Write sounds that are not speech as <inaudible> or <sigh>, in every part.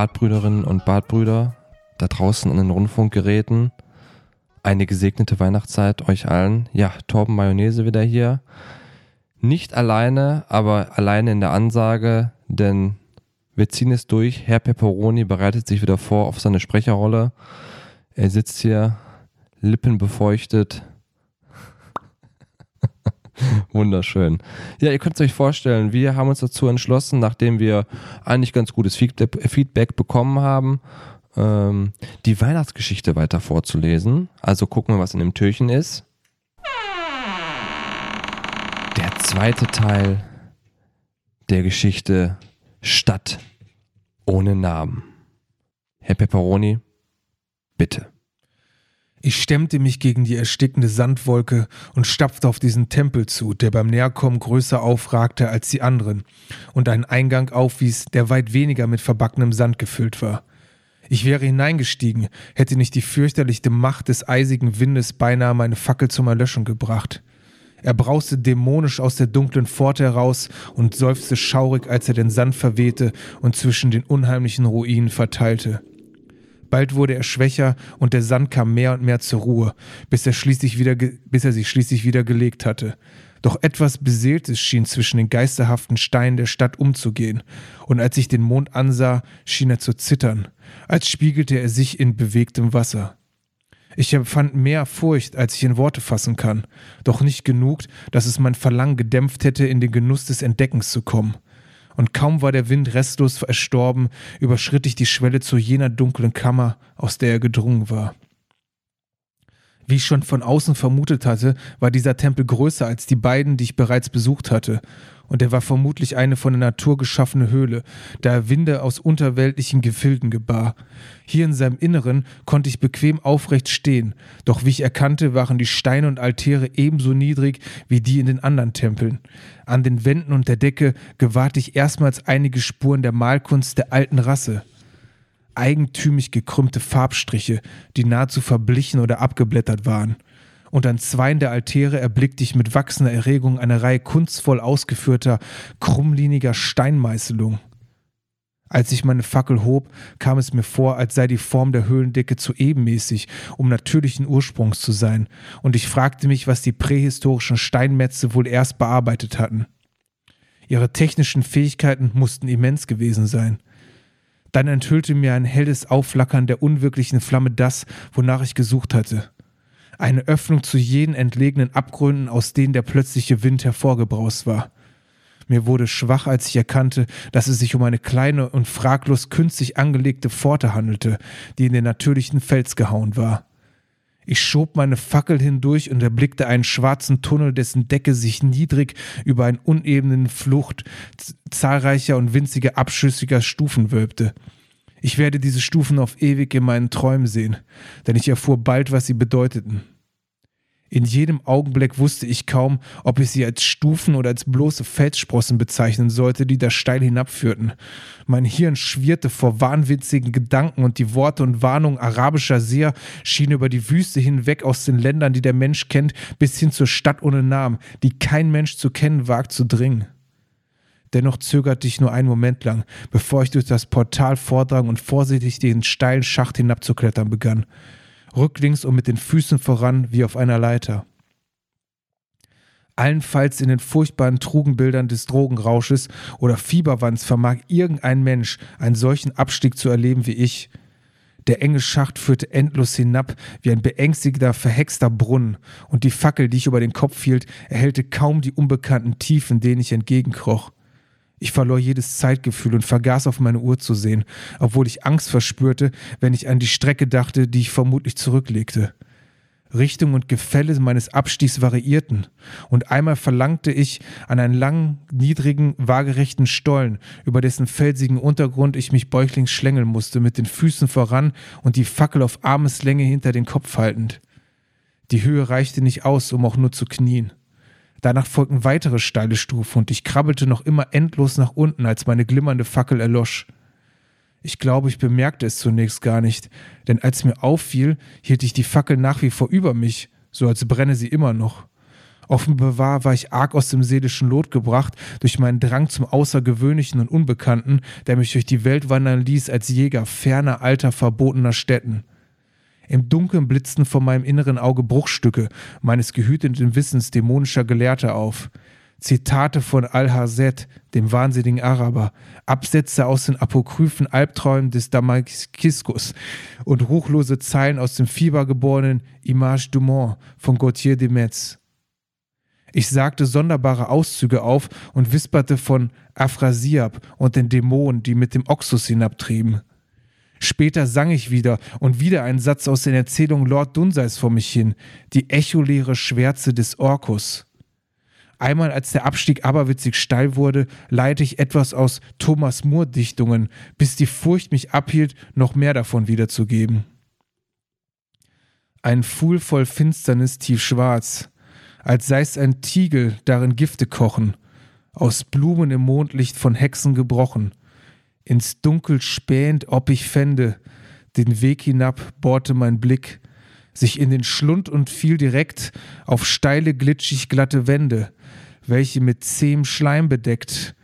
Badbrüderinnen und Badbrüder da draußen an den Rundfunkgeräten. Eine gesegnete Weihnachtszeit euch allen. Ja, Torben Mayonnaise wieder hier. Nicht alleine, aber alleine in der Ansage, denn wir ziehen es durch. Herr Pepperoni bereitet sich wieder vor auf seine Sprecherrolle. Er sitzt hier, Lippen befeuchtet. <laughs> Wunderschön. Ja, ihr könnt es euch vorstellen, wir haben uns dazu entschlossen, nachdem wir eigentlich ganz gutes Feedback bekommen haben, ähm, die Weihnachtsgeschichte weiter vorzulesen. Also gucken wir, was in dem Türchen ist. Der zweite Teil der Geschichte Stadt ohne Namen. Herr Pepperoni, bitte. Ich stemmte mich gegen die erstickende Sandwolke und stapfte auf diesen Tempel zu, der beim Näherkommen größer aufragte als die anderen und einen Eingang aufwies, der weit weniger mit verbackenem Sand gefüllt war. Ich wäre hineingestiegen, hätte nicht die fürchterliche Macht des eisigen Windes beinahe meine Fackel zum Erlöschen gebracht. Er brauste dämonisch aus der dunklen Pforte heraus und seufzte schaurig, als er den Sand verwehte und zwischen den unheimlichen Ruinen verteilte. Bald wurde er schwächer und der Sand kam mehr und mehr zur Ruhe, bis er, schließlich wieder bis er sich schließlich wieder gelegt hatte. Doch etwas Beseeltes schien zwischen den geisterhaften Steinen der Stadt umzugehen, und als ich den Mond ansah, schien er zu zittern, als spiegelte er sich in bewegtem Wasser. Ich empfand mehr Furcht, als ich in Worte fassen kann, doch nicht genug, dass es mein Verlangen gedämpft hätte, in den Genuss des Entdeckens zu kommen. Und kaum war der Wind restlos erstorben, überschritt ich die Schwelle zu jener dunklen Kammer, aus der er gedrungen war. Wie ich schon von außen vermutet hatte, war dieser Tempel größer als die beiden, die ich bereits besucht hatte, und er war vermutlich eine von der Natur geschaffene Höhle, da er Winde aus unterweltlichen Gefilden gebar. Hier in seinem Inneren konnte ich bequem aufrecht stehen, doch wie ich erkannte, waren die Steine und Altäre ebenso niedrig wie die in den anderen Tempeln. An den Wänden und der Decke gewahrte ich erstmals einige Spuren der Malkunst der alten Rasse eigentümlich gekrümmte Farbstriche, die nahezu verblichen oder abgeblättert waren und an zweien der Altäre erblickte ich mit wachsender Erregung eine Reihe kunstvoll ausgeführter, krummliniger Steinmeißelungen. Als ich meine Fackel hob, kam es mir vor, als sei die Form der Höhlendecke zu ebenmäßig, um natürlichen Ursprungs zu sein, und ich fragte mich, was die prähistorischen Steinmetze wohl erst bearbeitet hatten. Ihre technischen Fähigkeiten mussten immens gewesen sein. Dann enthüllte mir ein helles Aufflackern der unwirklichen Flamme das, wonach ich gesucht hatte eine Öffnung zu jenen entlegenen Abgründen, aus denen der plötzliche Wind hervorgebraust war. Mir wurde schwach, als ich erkannte, dass es sich um eine kleine und fraglos künstlich angelegte Pforte handelte, die in den natürlichen Fels gehauen war. Ich schob meine Fackel hindurch und erblickte einen schwarzen Tunnel, dessen Decke sich niedrig über einen unebenen Flucht zahlreicher und winziger abschüssiger Stufen wölbte. Ich werde diese Stufen auf ewig in meinen Träumen sehen, denn ich erfuhr bald, was sie bedeuteten. In jedem Augenblick wusste ich kaum, ob ich sie als Stufen oder als bloße Felssprossen bezeichnen sollte, die da steil hinabführten. Mein Hirn schwirrte vor wahnwitzigen Gedanken und die Worte und Warnungen arabischer Seher schienen über die Wüste hinweg aus den Ländern, die der Mensch kennt, bis hin zur Stadt ohne Namen, die kein Mensch zu kennen wagt, zu dringen. Dennoch zögerte ich nur einen Moment lang, bevor ich durch das Portal vordrang und vorsichtig den steilen Schacht hinabzuklettern begann. Rücklings und mit den Füßen voran wie auf einer Leiter. Allenfalls in den furchtbaren Trugenbildern des Drogenrausches oder Fieberwands vermag irgendein Mensch einen solchen Abstieg zu erleben wie ich. Der enge Schacht führte endlos hinab wie ein beängstigender, verhexter Brunnen, und die Fackel, die ich über den Kopf hielt, erhellte kaum die unbekannten Tiefen, denen ich entgegenkroch. Ich verlor jedes Zeitgefühl und vergaß auf meine Uhr zu sehen, obwohl ich Angst verspürte, wenn ich an die Strecke dachte, die ich vermutlich zurücklegte. Richtung und Gefälle meines Abstiegs variierten, und einmal verlangte ich an einen langen, niedrigen, waagerechten Stollen, über dessen felsigen Untergrund ich mich bäuchlings schlängeln musste, mit den Füßen voran und die Fackel auf Armeslänge hinter den Kopf haltend. Die Höhe reichte nicht aus, um auch nur zu knien. Danach folgten weitere steile Stufen und ich krabbelte noch immer endlos nach unten, als meine glimmernde Fackel erlosch. Ich glaube, ich bemerkte es zunächst gar nicht, denn als mir auffiel, hielt ich die Fackel nach wie vor über mich, so als brenne sie immer noch. Offenbar war ich arg aus dem seelischen Lot gebracht durch meinen Drang zum Außergewöhnlichen und Unbekannten, der mich durch die Welt wandern ließ als Jäger ferner, alter, verbotener Städten. Im Dunkeln blitzten vor meinem inneren Auge Bruchstücke meines gehüteten Wissens dämonischer Gelehrter auf. Zitate von Al-Hazet, dem wahnsinnigen Araber, Absätze aus den apokryphen Albträumen des Damaskiskus und ruchlose Zeilen aus dem fiebergeborenen Image du Monde von Gauthier de Metz. Ich sagte sonderbare Auszüge auf und wisperte von Aphrasiab und den Dämonen, die mit dem Oxus hinabtrieben. Später sang ich wieder und wieder einen Satz aus den Erzählungen Lord Dunseis vor mich hin, die echoleere Schwärze des Orkus. Einmal, als der Abstieg aberwitzig steil wurde, leite ich etwas aus Thomas Moore Dichtungen, bis die Furcht mich abhielt, noch mehr davon wiederzugeben. Ein Pfuhl voll Finsternis tiefschwarz, als sei es ein Tiegel, darin Gifte kochen, aus Blumen im Mondlicht von Hexen gebrochen, ins Dunkel spähend, ob ich fände, den Weg hinab bohrte mein Blick, sich in den Schlund und fiel direkt auf steile, glitschig glatte Wände, welche mit zähem Schleim bedeckt,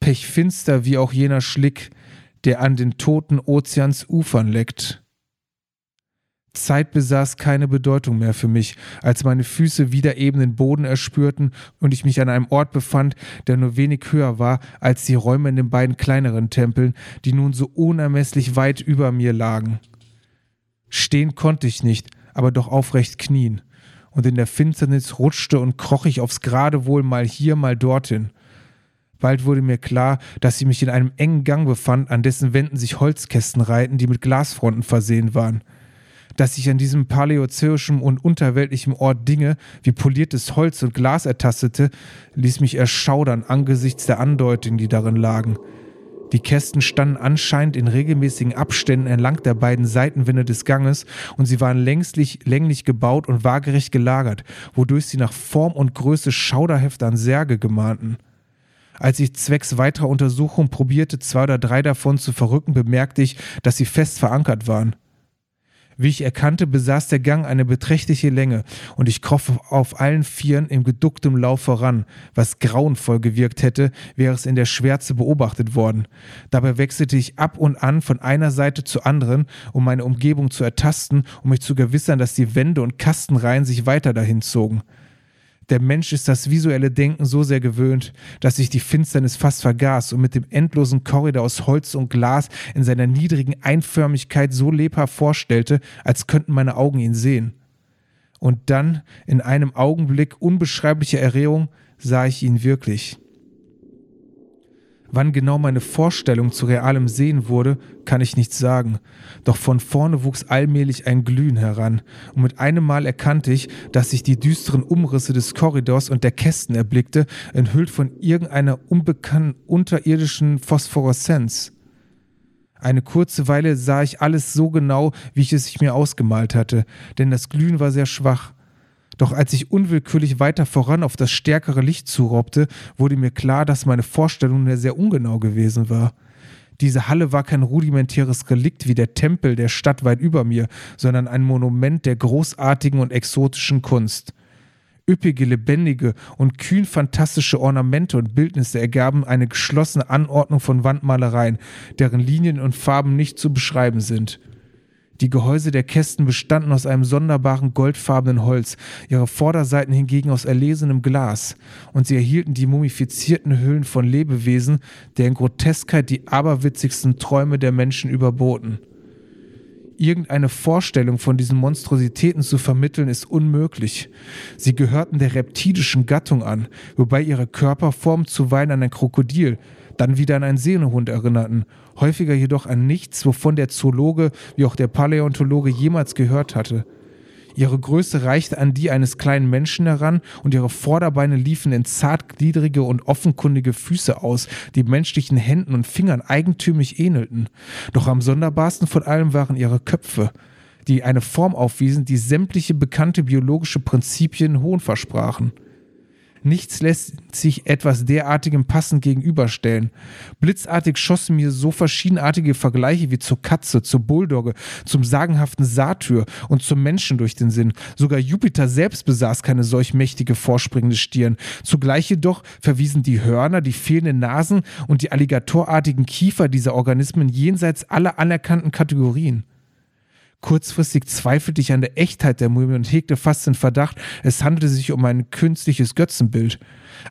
pechfinster wie auch jener Schlick, der an den toten Ozeans Ufern leckt. Zeit besaß keine Bedeutung mehr für mich, als meine Füße wieder eben den Boden erspürten und ich mich an einem Ort befand, der nur wenig höher war als die Räume in den beiden kleineren Tempeln, die nun so unermesslich weit über mir lagen. Stehen konnte ich nicht, aber doch aufrecht knien und in der Finsternis rutschte und kroch ich aufs Geradewohl mal hier, mal dorthin. Bald wurde mir klar, dass ich mich in einem engen Gang befand, an dessen Wänden sich Holzkästen reihten, die mit Glasfronten versehen waren. Dass ich an diesem paläozoischen und unterweltlichen Ort Dinge wie poliertes Holz und Glas ertastete, ließ mich erschaudern angesichts der Andeutungen, die darin lagen. Die Kästen standen anscheinend in regelmäßigen Abständen entlang der beiden Seitenwände des Ganges und sie waren längslich, länglich gebaut und waagerecht gelagert, wodurch sie nach Form und Größe schauderhaft an Särge gemahnten. Als ich zwecks weiterer Untersuchung probierte, zwei oder drei davon zu verrücken, bemerkte ich, dass sie fest verankert waren. Wie ich erkannte, besaß der Gang eine beträchtliche Länge und ich kroch auf allen Vieren im geducktem Lauf voran, was grauenvoll gewirkt hätte, wäre es in der Schwärze beobachtet worden. Dabei wechselte ich ab und an von einer Seite zur anderen, um meine Umgebung zu ertasten, um mich zu gewissern, dass die Wände und Kastenreihen sich weiter dahin zogen. Der Mensch ist das visuelle Denken so sehr gewöhnt, dass sich die Finsternis fast vergaß und mit dem endlosen Korridor aus Holz und Glas in seiner niedrigen Einförmigkeit so lebhaft vorstellte, als könnten meine Augen ihn sehen. Und dann, in einem Augenblick unbeschreiblicher Erregung, sah ich ihn wirklich. Wann genau meine Vorstellung zu realem Sehen wurde, kann ich nicht sagen. Doch von vorne wuchs allmählich ein Glühen heran, und mit einem Mal erkannte ich, dass ich die düsteren Umrisse des Korridors und der Kästen erblickte, enthüllt von irgendeiner unbekannten unterirdischen Phosphoreszenz. Eine kurze Weile sah ich alles so genau, wie ich es mir ausgemalt hatte, denn das Glühen war sehr schwach. Doch als ich unwillkürlich weiter voran auf das stärkere Licht zuraubte, wurde mir klar, dass meine Vorstellung sehr ungenau gewesen war. Diese Halle war kein rudimentäres Relikt wie der Tempel der Stadt weit über mir, sondern ein Monument der großartigen und exotischen Kunst. Üppige, lebendige und kühn fantastische Ornamente und Bildnisse ergaben eine geschlossene Anordnung von Wandmalereien, deren Linien und Farben nicht zu beschreiben sind. Die Gehäuse der Kästen bestanden aus einem sonderbaren goldfarbenen Holz, ihre Vorderseiten hingegen aus erlesenem Glas, und sie erhielten die mumifizierten Hüllen von Lebewesen, deren Groteskheit die aberwitzigsten Träume der Menschen überboten. Irgendeine Vorstellung von diesen Monstrositäten zu vermitteln, ist unmöglich. Sie gehörten der reptilischen Gattung an, wobei ihre Körperform zuweilen an ein Krokodil, dann wieder an einen Sehnerhund erinnerten, häufiger jedoch an nichts, wovon der Zoologe wie auch der Paläontologe jemals gehört hatte. Ihre Größe reichte an die eines kleinen Menschen heran und ihre Vorderbeine liefen in zartgliedrige und offenkundige Füße aus, die menschlichen Händen und Fingern eigentümlich ähnelten. Doch am sonderbarsten von allem waren ihre Köpfe, die eine Form aufwiesen, die sämtliche bekannte biologische Prinzipien hohn versprachen. Nichts lässt sich etwas derartigem passend gegenüberstellen. Blitzartig schossen mir so verschiedenartige Vergleiche wie zur Katze, zur Bulldogge, zum sagenhaften Satyr und zum Menschen durch den Sinn. Sogar Jupiter selbst besaß keine solch mächtige vorspringende Stirn. Zugleich jedoch verwiesen die Hörner, die fehlenden Nasen und die alligatorartigen Kiefer dieser Organismen jenseits aller anerkannten Kategorien. Kurzfristig zweifelte ich an der Echtheit der Mumie und hegte fast den Verdacht, es handelte sich um ein künstliches Götzenbild.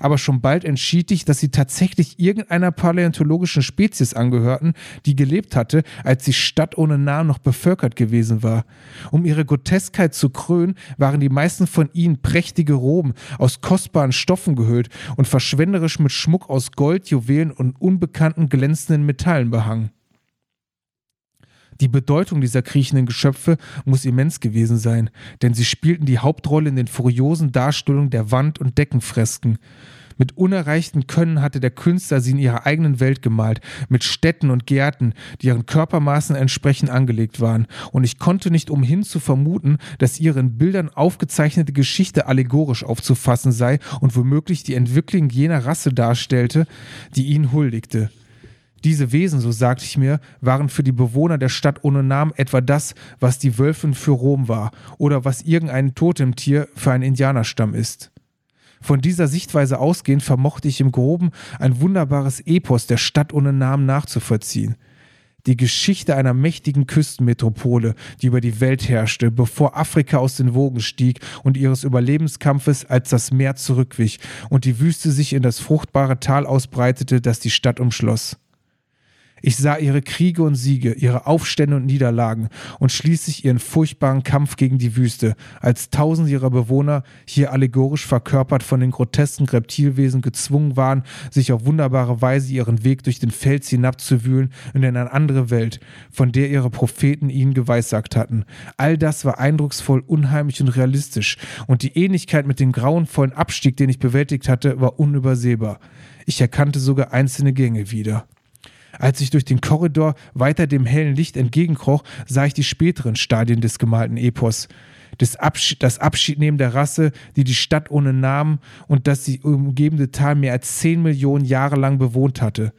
Aber schon bald entschied ich, dass sie tatsächlich irgendeiner paläontologischen Spezies angehörten, die gelebt hatte, als die Stadt ohne Namen noch bevölkert gewesen war. Um ihre Groteskheit zu krönen, waren die meisten von ihnen prächtige Roben aus kostbaren Stoffen gehüllt und verschwenderisch mit Schmuck aus Gold, Juwelen und unbekannten glänzenden Metallen behangen. Die Bedeutung dieser kriechenden Geschöpfe muss immens gewesen sein, denn sie spielten die Hauptrolle in den furiosen Darstellungen der Wand- und Deckenfresken. Mit unerreichtem Können hatte der Künstler sie in ihrer eigenen Welt gemalt, mit Städten und Gärten, die ihren Körpermaßen entsprechend angelegt waren, und ich konnte nicht umhin zu vermuten, dass ihre in Bildern aufgezeichnete Geschichte allegorisch aufzufassen sei und womöglich die Entwicklung jener Rasse darstellte, die ihnen huldigte. Diese Wesen, so sagte ich mir, waren für die Bewohner der Stadt ohne Namen etwa das, was die Wölfin für Rom war oder was irgendein Totemtier für einen Indianerstamm ist. Von dieser Sichtweise ausgehend vermochte ich im Groben ein wunderbares Epos der Stadt ohne Namen nachzuvollziehen. Die Geschichte einer mächtigen Küstenmetropole, die über die Welt herrschte, bevor Afrika aus den Wogen stieg und ihres Überlebenskampfes, als das Meer zurückwich und die Wüste sich in das fruchtbare Tal ausbreitete, das die Stadt umschloss. Ich sah ihre Kriege und Siege, ihre Aufstände und Niederlagen und schließlich ihren furchtbaren Kampf gegen die Wüste, als tausende ihrer Bewohner, hier allegorisch verkörpert von den grotesken Reptilwesen, gezwungen waren, sich auf wunderbare Weise ihren Weg durch den Fels hinabzuwühlen und in eine andere Welt, von der ihre Propheten ihnen geweissagt hatten. All das war eindrucksvoll, unheimlich und realistisch, und die Ähnlichkeit mit dem grauenvollen Abstieg, den ich bewältigt hatte, war unübersehbar. Ich erkannte sogar einzelne Gänge wieder. Als ich durch den Korridor weiter dem hellen Licht entgegenkroch, sah ich die späteren Stadien des gemalten Epos. Das, Abschied, das Abschiednehmen der Rasse, die die Stadt ohne Namen und das sie umgebende Tal mehr als zehn Millionen Jahre lang bewohnt hatte.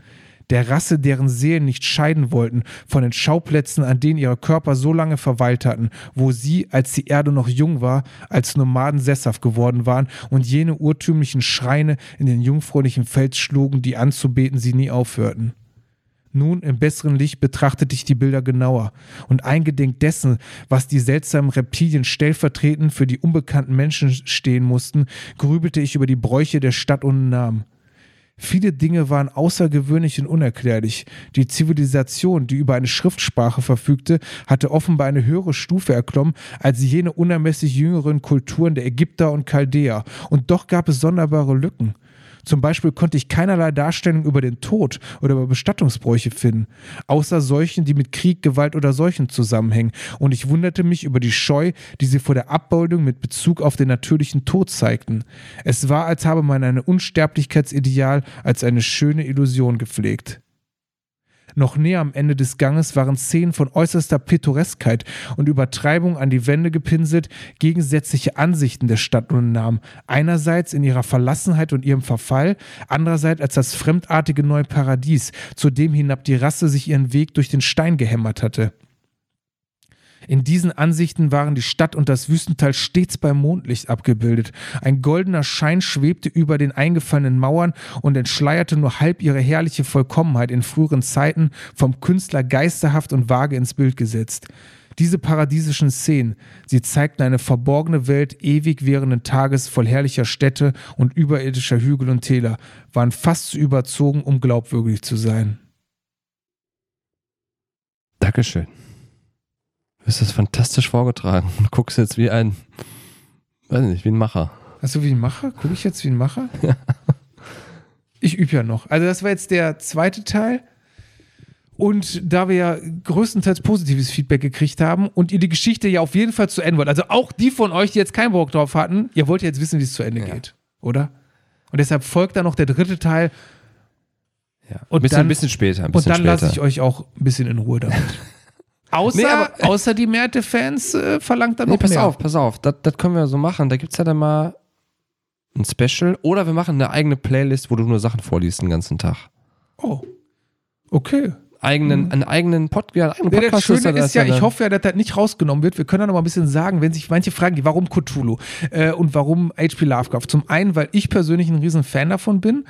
Der Rasse, deren Seelen nicht scheiden wollten von den Schauplätzen, an denen ihre Körper so lange verweilt hatten, wo sie, als die Erde noch jung war, als Nomaden sesshaft geworden waren und jene urtümlichen Schreine in den jungfräulichen Fels schlugen, die anzubeten sie nie aufhörten. Nun im besseren Licht betrachtete ich die Bilder genauer und eingedenk dessen, was die seltsamen Reptilien stellvertretend für die unbekannten Menschen stehen mussten, grübelte ich über die Bräuche der Stadt ohne Namen. Viele Dinge waren außergewöhnlich und unerklärlich. Die Zivilisation, die über eine Schriftsprache verfügte, hatte offenbar eine höhere Stufe erklommen als jene unermesslich jüngeren Kulturen der Ägypter und Chaldäer. Und doch gab es sonderbare Lücken. Zum Beispiel konnte ich keinerlei Darstellung über den Tod oder über Bestattungsbräuche finden, außer solchen, die mit Krieg, Gewalt oder Seuchen zusammenhängen, und ich wunderte mich über die Scheu, die sie vor der Abbeutung mit Bezug auf den natürlichen Tod zeigten. Es war, als habe man ein Unsterblichkeitsideal als eine schöne Illusion gepflegt. Noch näher am Ende des Ganges waren Szenen von äußerster Pittoreskheit und Übertreibung an die Wände gepinselt, gegensätzliche Ansichten der Stadt und Namen. Einerseits in ihrer Verlassenheit und ihrem Verfall, andererseits als das fremdartige neue Paradies, zu dem hinab die Rasse sich ihren Weg durch den Stein gehämmert hatte. In diesen Ansichten waren die Stadt und das Wüstental stets beim Mondlicht abgebildet. Ein goldener Schein schwebte über den eingefallenen Mauern und entschleierte nur halb ihre herrliche Vollkommenheit in früheren Zeiten vom Künstler geisterhaft und vage ins Bild gesetzt. Diese paradiesischen Szenen, sie zeigten eine verborgene Welt ewig währenden Tages voll herrlicher Städte und überirdischer Hügel und Täler, waren fast zu überzogen, um glaubwürdig zu sein. Dankeschön. Du hast das fantastisch vorgetragen. Du <laughs> guckst jetzt wie ein, weiß nicht, wie ein Macher. Achso, wie ein Macher? Gucke ich jetzt wie ein Macher? <laughs> Ja. Ich übe ja noch. Also das war jetzt der zweite Teil. Und da wir ja größtenteils positives Feedback gekriegt haben und ihr die Geschichte ja auf jeden Fall zu Ende wollt, also auch die von euch, die jetzt keinen Bock drauf hatten, ihr wollt jetzt wissen, wie es zu Ende ja. geht, oder? Und deshalb folgt dann noch der dritte Teil. Ja. Und ein bisschen, dann, ein bisschen später. Ein bisschen und dann lasse ich euch auch ein bisschen in Ruhe damit. <laughs> Außer, nee, außer die Märte-Fans äh, verlangt dann nee, noch pass mehr. auf, pass auf, das, das können wir so machen. Da gibt es ja dann mal ein Special oder wir machen eine eigene Playlist, wo du nur Sachen vorliest den ganzen Tag. Oh. Okay. Eigenen, einen eigenen, Pod ja, einen eigenen Ja, Podcast. das Schöne das ist ja, ich hoffe ja, dass das nicht rausgenommen wird. Wir können ja noch mal ein bisschen sagen, wenn sich manche fragen, warum Cthulhu äh, und warum H.P. Lovecraft. Zum einen, weil ich persönlich ein riesen Fan davon bin,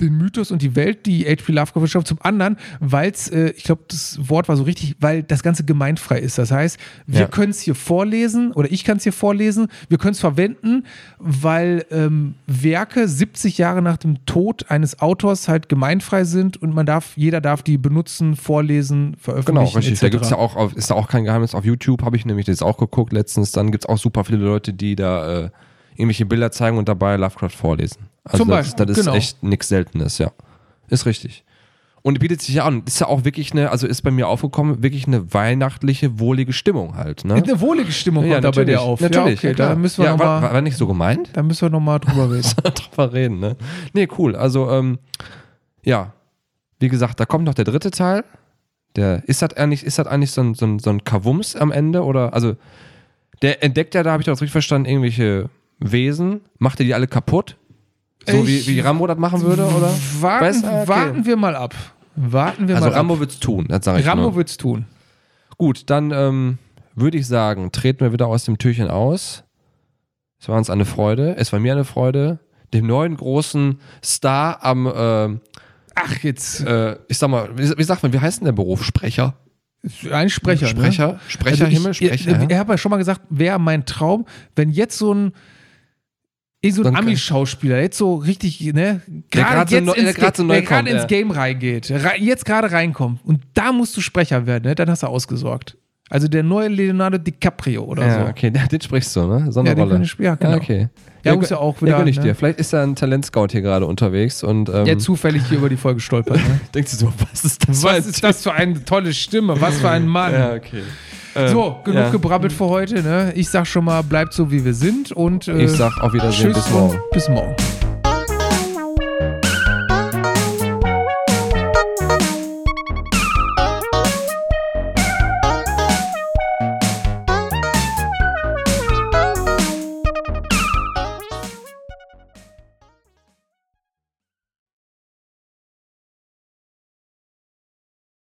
den Mythos und die Welt, die H.P. Lovecraft schafft. Zum anderen, weil es, äh, ich glaube, das Wort war so richtig, weil das Ganze gemeinfrei ist. Das heißt, wir Ja. können es hier vorlesen oder ich kann es hier vorlesen. Wir können es verwenden, weil ähm, Werke 70 Jahre nach dem Tod eines Autors halt gemeinfrei sind und man darf, jeder darf die benutzen, vorlesen, veröffentlichen. Genau, richtig. Da etc. gibt's ja auch, auf, ist da auch kein Geheimnis. Auf YouTube habe ich nämlich das auch geguckt letztens. Dann gibt es auch super viele Leute, die da äh, irgendwelche Bilder zeigen und dabei Lovecraft vorlesen. Also Zum das, Beispiel, das ist genau. echt nichts Seltenes, ja. Ist richtig. Und bietet sich ja an. Ist ja auch wirklich eine, also ist bei mir aufgekommen, wirklich eine weihnachtliche, wohlige Stimmung halt. Ne? Eine wohlige Stimmung kommt da bei dir auf. Natürlich, ja, okay, ja, da müssen wir ja, noch war, mal, war nicht so gemeint? da müssen wir noch mal drüber <laughs> reden. drüber reden, ne? Nee, cool. Also, ähm, ja, wie gesagt, da kommt noch der dritte Teil. Der, ist das eigentlich, ist das eigentlich so ein, so ein, so ein Kavums am Ende? Oder, also, der entdeckt ja, da habe ich das richtig verstanden, irgendwelche Wesen, macht er die alle kaputt? So wie, Ich- wie Rambo das machen würde, oder? Warten, Weißt du, okay. warten wir mal ab. Warten wir Also, mal Rambo ab. wird's tun, das sage ich Rambo nur. wird's tun. Gut, dann ähm, würde ich sagen, treten wir wieder aus dem Türchen aus. Es war uns eine Freude. Es war mir eine Freude, dem neuen großen Star am ähm, Ach, jetzt äh, ich sag mal, wie, wie sagt man, wie heißt denn der Beruf? Sprecher? ein Sprecher. Sprecher? Ne? Sprecher, Also Himmel, ich, Sprecher. Ich, ja. ich habe ja schon mal gesagt, wäre mein Traum, wenn jetzt so ein irgend so ein Ami-Schauspieler jetzt so richtig, ne, gerade so ins, der so der gerade kommt, ins ja. Game reingeht, rei- jetzt gerade reinkommt und da musst du Sprecher werden, ne, dann hast du ausgesorgt. Also der neue Leonardo DiCaprio oder ja, so. okay, <laughs> den, den sprichst du, ne? So eine Ja, den ja, genau. Ja, okay. Der muss ja auch wieder, Ja, ich ne? dir. Vielleicht ist da ein Talentscout hier gerade unterwegs und ähm, Der zufällig hier über die Folge stolpert. Ne? <laughs> denkt sich so, was ist das? Was ist das für eine tolle Stimme? Was für ein <laughs> Mann. Ja, okay. Ähm, So, genug ja. gebrabbelt für heute. Ne? Ich sag schon mal, bleibt so wie wir sind und äh, Ich sag auf Wiedersehen, bis morgen. bis morgen.